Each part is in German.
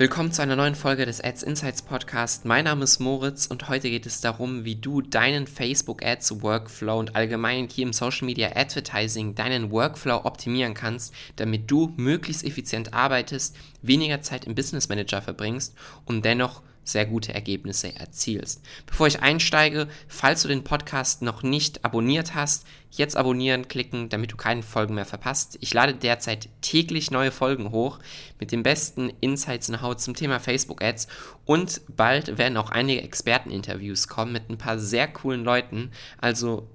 Willkommen zu einer neuen Folge des Ads Insights Podcast. Mein Name ist Moritz und heute geht es darum, wie du deinen Facebook Ads Workflow und allgemein hier im Social Media Advertising deinen Workflow optimieren kannst, damit du möglichst effizient arbeitest, weniger Zeit im Business Manager verbringst und dennoch sehr gute Ergebnisse erzielst. Bevor ich einsteige, falls du den Podcast noch nicht abonniert hast, jetzt abonnieren klicken, damit du keine Folgen mehr verpasst. Ich lade derzeit täglich neue Folgen hoch mit den besten Insights in Haut zum Thema Facebook Ads und bald werden auch einige Experteninterviews kommen mit ein paar sehr coolen Leuten. Also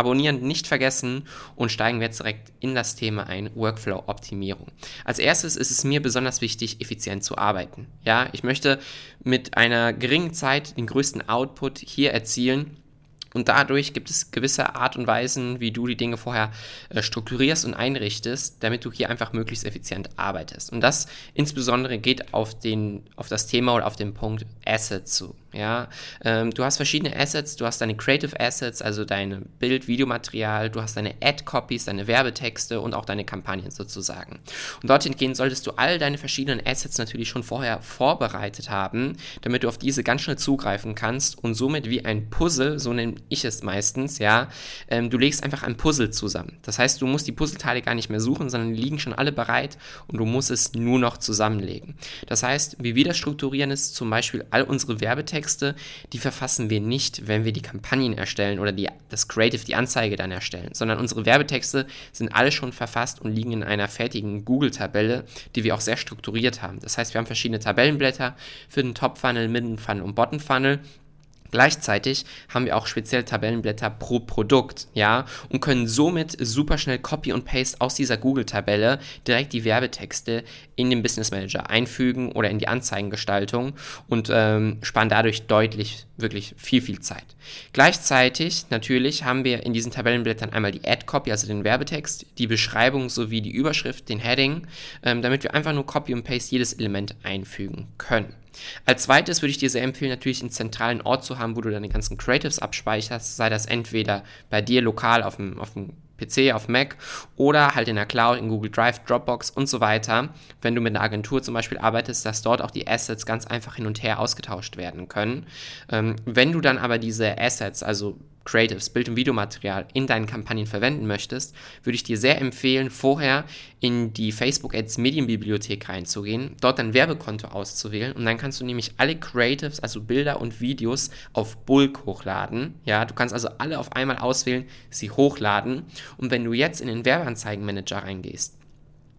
Abonnieren nicht vergessen und steigen wir jetzt direkt in das Thema ein, Workflow-Optimierung. Als erstes ist es mir besonders wichtig, effizient zu arbeiten. Ja, ich möchte mit einer geringen Zeit den größten Output hier erzielen und dadurch gibt es gewisse Art und Weisen, wie du die Dinge vorher äh, strukturierst und einrichtest, damit du hier einfach möglichst effizient arbeitest. Und das insbesondere geht auf, den, auf das Thema oder auf den Punkt Asset zu. Ja, ähm, du hast verschiedene Assets, du hast deine Creative Assets, also deine Bild, Videomaterial, du hast deine Ad-Copies, deine Werbetexte und auch deine Kampagnen sozusagen. Und dorthin gehen solltest du all deine verschiedenen Assets natürlich schon vorher vorbereitet haben, damit du auf diese ganz schnell zugreifen kannst und somit wie ein Puzzle, so nenne ich es meistens, ja, ähm, du legst einfach ein Puzzle zusammen. Das heißt, du musst die Puzzleteile gar nicht mehr suchen, sondern die liegen schon alle bereit und du musst es nur noch zusammenlegen. Das heißt, wie wir das strukturieren ist zum Beispiel all unsere Werbetexte die verfassen wir nicht, wenn wir die Kampagnen erstellen oder die, das Creative, die Anzeige dann erstellen, sondern unsere Werbetexte sind alle schon verfasst und liegen in einer fertigen Google-Tabelle, die wir auch sehr strukturiert haben. Das heißt, wir haben verschiedene Tabellenblätter für den Top-Funnel, Midden-Funnel und Bottom-Funnel Gleichzeitig haben wir auch speziell Tabellenblätter pro Produkt, ja, und können somit super schnell Copy und Paste aus dieser Google-Tabelle direkt die Werbetexte in den Business Manager einfügen oder in die Anzeigengestaltung und ähm, sparen dadurch deutlich, wirklich viel, viel Zeit. Gleichzeitig natürlich haben wir in diesen Tabellenblättern einmal die Ad-Copy, also den Werbetext, die Beschreibung sowie die Überschrift, den Heading, ähm, damit wir einfach nur Copy und Paste jedes Element einfügen können. Als zweites würde ich dir sehr empfehlen, natürlich einen zentralen Ort zu haben, wo du deine ganzen Creatives abspeicherst, sei das entweder bei dir lokal auf dem, auf dem PC, auf Mac oder halt in der Cloud, in Google Drive, Dropbox und so weiter. Wenn du mit einer Agentur zum Beispiel arbeitest, dass dort auch die Assets ganz einfach hin und her ausgetauscht werden können. Ähm, wenn du dann aber diese Assets, also Creatives, Bild- und Videomaterial in deinen Kampagnen verwenden möchtest, würde ich dir sehr empfehlen, vorher in die Facebook Ads Medienbibliothek reinzugehen, dort dein Werbekonto auszuwählen und dann kannst du nämlich alle Creatives, also Bilder und Videos auf Bulk hochladen. Ja, du kannst also alle auf einmal auswählen, sie hochladen und wenn du jetzt in den Werbeanzeigenmanager reingehst,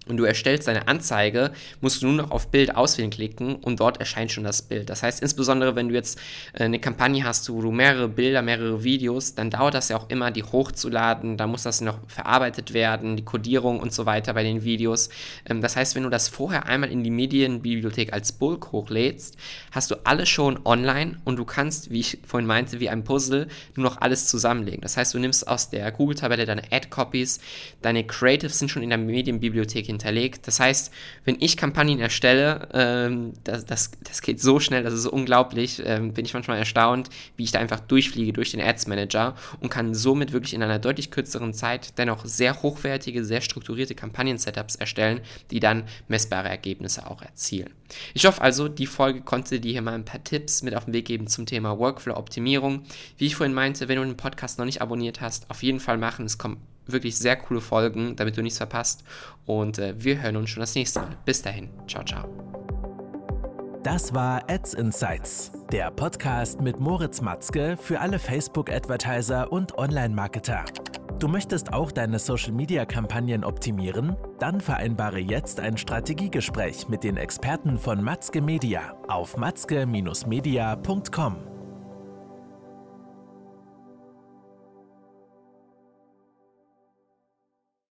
und du erstellst deine Anzeige, musst du nur noch auf Bild auswählen klicken und dort erscheint schon das Bild. Das heißt, insbesondere wenn du jetzt äh, eine Kampagne hast, wo du mehrere Bilder, mehrere Videos, dann dauert das ja auch immer, die hochzuladen. Da muss das noch verarbeitet werden, die Codierung und so weiter bei den Videos. Ähm, das heißt, wenn du das vorher einmal in die Medienbibliothek als Bulk hochlädst, hast du alles schon online und du kannst, wie ich vorhin meinte, wie ein Puzzle, nur noch alles zusammenlegen. Das heißt, du nimmst aus der Google-Tabelle deine Ad-Copies, deine Creatives sind schon in der Medienbibliothek hinterlegt. Das heißt, wenn ich Kampagnen erstelle, ähm, das, das, das geht so schnell, das ist unglaublich, ähm, bin ich manchmal erstaunt, wie ich da einfach durchfliege durch den Ads Manager und kann somit wirklich in einer deutlich kürzeren Zeit dennoch sehr hochwertige, sehr strukturierte Kampagnen-Setups erstellen, die dann messbare Ergebnisse auch erzielen. Ich hoffe also, die Folge konnte dir hier mal ein paar Tipps mit auf den Weg geben zum Thema Workflow-Optimierung. Wie ich vorhin meinte, wenn du den Podcast noch nicht abonniert hast, auf jeden Fall machen. Es kommen wirklich sehr coole Folgen, damit du nichts verpasst. Und äh, wir hören uns schon das nächste Mal. Bis dahin. Ciao, ciao. Das war Ads Insights, der Podcast mit Moritz Matzke für alle Facebook-Advertiser und Online-Marketer. Du möchtest auch deine Social-Media-Kampagnen optimieren? Dann vereinbare jetzt ein Strategiegespräch mit den Experten von Matzke Media auf matzke-media.com.